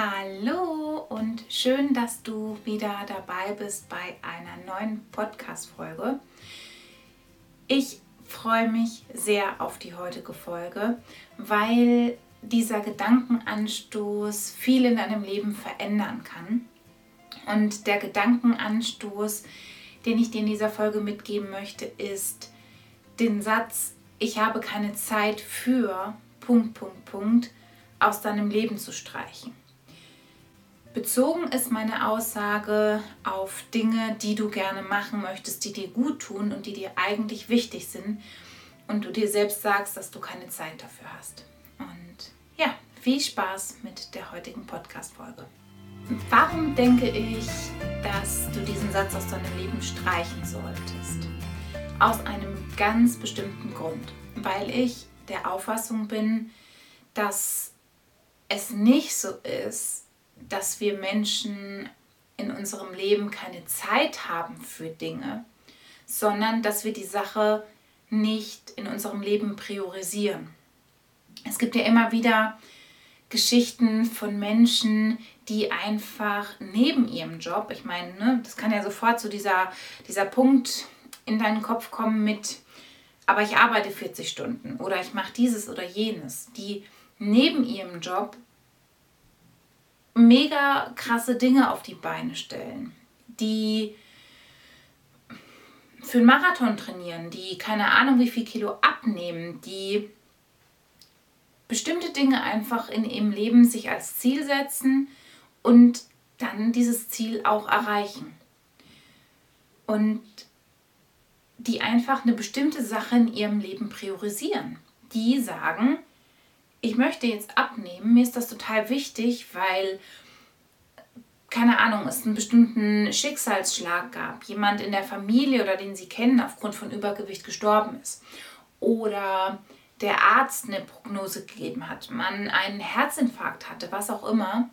Hallo und schön, dass du wieder dabei bist bei einer neuen Podcast-Folge. Ich freue mich sehr auf die heutige Folge, weil dieser Gedankenanstoß viel in deinem Leben verändern kann. Und der Gedankenanstoß, den ich dir in dieser Folge mitgeben möchte, ist den Satz, ich habe keine Zeit für Punkt, Punkt, Punkt aus deinem Leben zu streichen. Bezogen ist meine Aussage auf Dinge, die du gerne machen möchtest, die dir gut tun und die dir eigentlich wichtig sind und du dir selbst sagst, dass du keine Zeit dafür hast. Und ja, viel Spaß mit der heutigen Podcast-Folge. Warum denke ich, dass du diesen Satz aus deinem Leben streichen solltest? Aus einem ganz bestimmten Grund. Weil ich der Auffassung bin, dass es nicht so ist, dass wir Menschen in unserem Leben keine Zeit haben für Dinge, sondern dass wir die Sache nicht in unserem Leben priorisieren. Es gibt ja immer wieder Geschichten von Menschen, die einfach neben ihrem Job, ich meine, ne, das kann ja sofort so dieser, dieser Punkt in deinen Kopf kommen mit, aber ich arbeite 40 Stunden oder ich mache dieses oder jenes, die neben ihrem Job mega krasse Dinge auf die Beine stellen, die für einen Marathon trainieren, die keine Ahnung wie viel Kilo abnehmen, die bestimmte Dinge einfach in ihrem Leben sich als Ziel setzen und dann dieses Ziel auch erreichen. Und die einfach eine bestimmte Sache in ihrem Leben priorisieren. Die sagen, ich möchte jetzt abnehmen, mir ist das total wichtig, weil, keine Ahnung, es einen bestimmten Schicksalsschlag gab, jemand in der Familie oder den Sie kennen aufgrund von Übergewicht gestorben ist. Oder der Arzt eine Prognose gegeben hat, man einen Herzinfarkt hatte, was auch immer.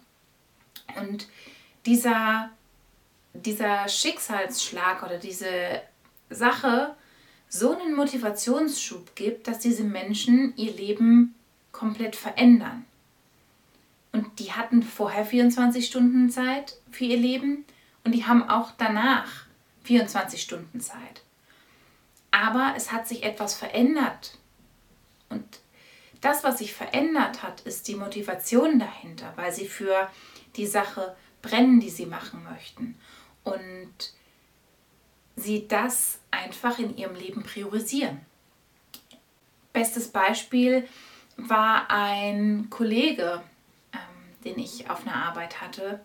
Und dieser, dieser Schicksalsschlag oder diese Sache so einen Motivationsschub gibt, dass diese Menschen ihr Leben komplett verändern. Und die hatten vorher 24 Stunden Zeit für ihr Leben und die haben auch danach 24 Stunden Zeit. Aber es hat sich etwas verändert. Und das, was sich verändert hat, ist die Motivation dahinter, weil sie für die Sache brennen, die sie machen möchten. Und sie das einfach in ihrem Leben priorisieren. Bestes Beispiel war ein Kollege, ähm, den ich auf einer Arbeit hatte,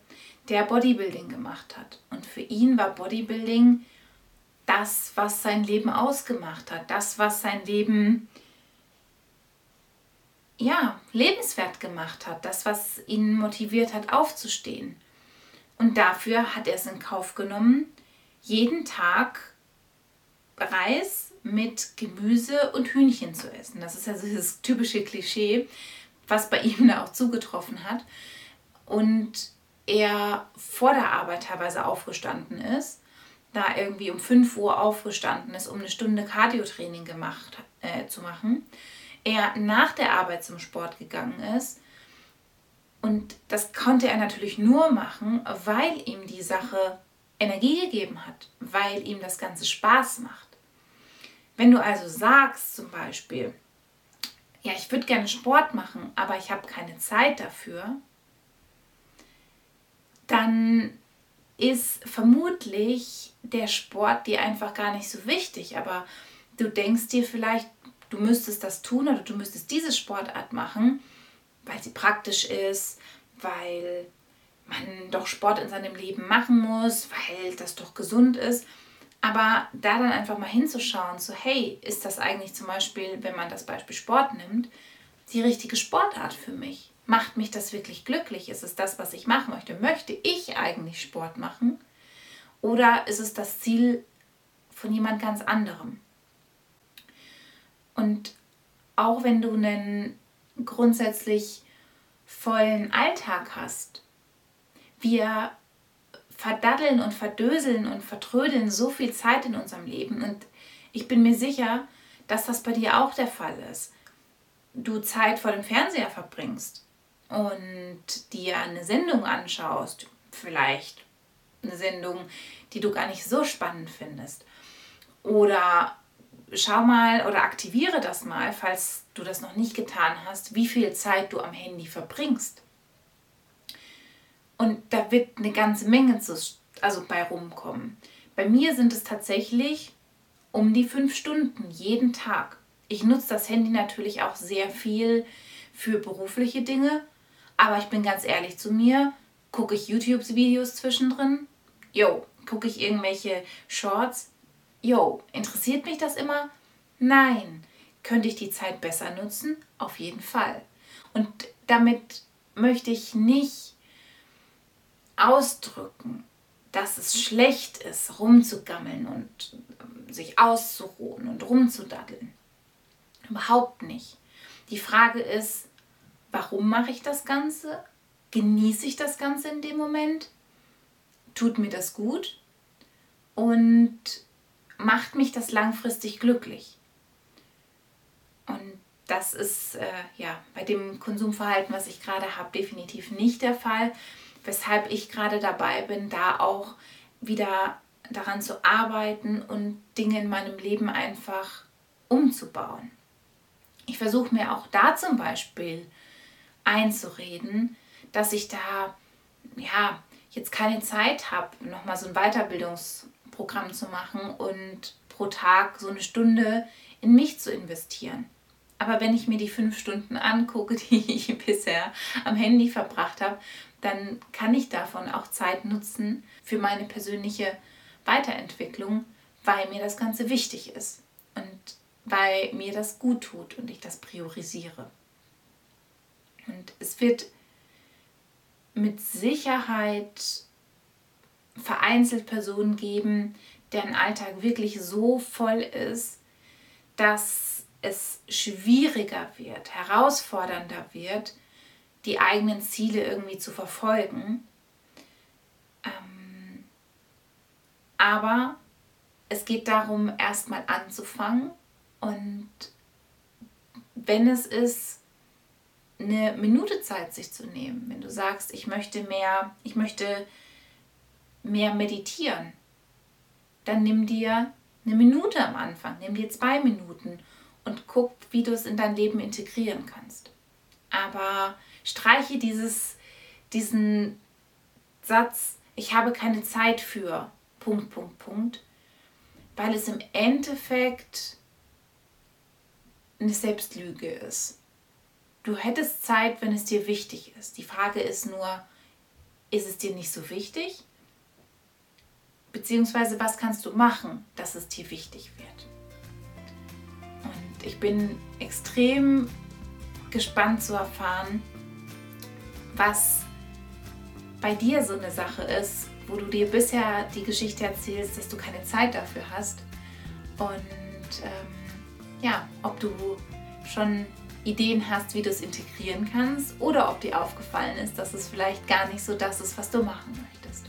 der Bodybuilding gemacht hat. Und für ihn war Bodybuilding das, was sein Leben ausgemacht hat, das, was sein Leben ja, lebenswert gemacht hat, das, was ihn motiviert hat, aufzustehen. Und dafür hat er es in Kauf genommen, jeden Tag Reis mit Gemüse und Hühnchen zu essen. Das ist also das typische Klischee, was bei ihm da auch zugetroffen hat. Und er vor der Arbeit teilweise aufgestanden ist, da irgendwie um 5 Uhr aufgestanden ist, um eine Stunde Cardiotraining gemacht, äh, zu machen. Er nach der Arbeit zum Sport gegangen ist. Und das konnte er natürlich nur machen, weil ihm die Sache Energie gegeben hat, weil ihm das Ganze Spaß macht. Wenn du also sagst zum Beispiel, ja, ich würde gerne Sport machen, aber ich habe keine Zeit dafür, dann ist vermutlich der Sport dir einfach gar nicht so wichtig. Aber du denkst dir vielleicht, du müsstest das tun oder du müsstest diese Sportart machen, weil sie praktisch ist, weil man doch Sport in seinem Leben machen muss, weil das doch gesund ist. Aber da dann einfach mal hinzuschauen, so hey, ist das eigentlich zum Beispiel, wenn man das Beispiel Sport nimmt, die richtige Sportart für mich? Macht mich das wirklich glücklich? Ist es das, was ich machen möchte? Möchte ich eigentlich Sport machen? Oder ist es das Ziel von jemand ganz anderem? Und auch wenn du einen grundsätzlich vollen Alltag hast, wir verdaddeln und verdöseln und vertrödeln so viel Zeit in unserem Leben. Und ich bin mir sicher, dass das bei dir auch der Fall ist. Du Zeit vor dem Fernseher verbringst. und dir eine Sendung anschaust, vielleicht eine Sendung, die du gar nicht so spannend findest, oder schau mal oder aktiviere das mal, falls du das noch nicht getan hast, wie viel Zeit du am Handy verbringst. Wird eine ganze Menge zu, also bei rumkommen. Bei mir sind es tatsächlich um die fünf Stunden jeden Tag. Ich nutze das Handy natürlich auch sehr viel für berufliche Dinge, aber ich bin ganz ehrlich zu mir, gucke ich YouTube-Videos zwischendrin? Jo. Gucke ich irgendwelche Shorts? Jo. Interessiert mich das immer? Nein. Könnte ich die Zeit besser nutzen? Auf jeden Fall. Und damit möchte ich nicht ausdrücken, dass es schlecht ist, rumzugammeln und ähm, sich auszuruhen und rumzudaddeln. Überhaupt nicht. Die Frage ist, warum mache ich das Ganze? Genieße ich das Ganze in dem Moment? Tut mir das gut? Und macht mich das langfristig glücklich? Und das ist äh, ja bei dem Konsumverhalten, was ich gerade habe, definitiv nicht der Fall weshalb ich gerade dabei bin, da auch wieder daran zu arbeiten und Dinge in meinem Leben einfach umzubauen. Ich versuche mir auch da zum Beispiel einzureden, dass ich da ja jetzt keine Zeit habe, nochmal so ein Weiterbildungsprogramm zu machen und pro Tag so eine Stunde in mich zu investieren. Aber wenn ich mir die fünf Stunden angucke, die ich bisher am Handy verbracht habe, dann kann ich davon auch Zeit nutzen für meine persönliche Weiterentwicklung, weil mir das Ganze wichtig ist und weil mir das gut tut und ich das priorisiere. Und es wird mit Sicherheit vereinzelt Personen geben, deren Alltag wirklich so voll ist, dass es schwieriger wird, herausfordernder wird, die eigenen Ziele irgendwie zu verfolgen. Ähm, aber es geht darum, erstmal anzufangen und wenn es ist, eine Minute Zeit sich zu nehmen, wenn du sagst, ich möchte mehr, ich möchte mehr meditieren, dann nimm dir eine Minute am Anfang, nimm dir zwei Minuten und guck, wie du es in dein Leben integrieren kannst. Aber Streiche dieses, diesen Satz, ich habe keine Zeit für Punkt, Punkt, Punkt, weil es im Endeffekt eine Selbstlüge ist. Du hättest Zeit, wenn es dir wichtig ist. Die Frage ist nur, ist es dir nicht so wichtig? Beziehungsweise, was kannst du machen, dass es dir wichtig wird? Und ich bin extrem gespannt zu erfahren, was bei dir so eine Sache ist, wo du dir bisher die Geschichte erzählst, dass du keine Zeit dafür hast. Und ähm, ja, ob du schon Ideen hast, wie du es integrieren kannst oder ob dir aufgefallen ist, dass es vielleicht gar nicht so das ist, was du machen möchtest.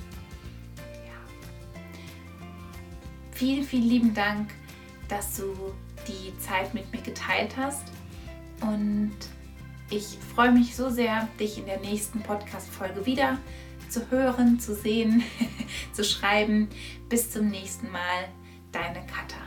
Ja. Vielen, vielen lieben Dank, dass du die Zeit mit mir geteilt hast und ich freue mich so sehr, dich in der nächsten Podcast-Folge wieder zu hören, zu sehen, zu schreiben. Bis zum nächsten Mal, deine Katha.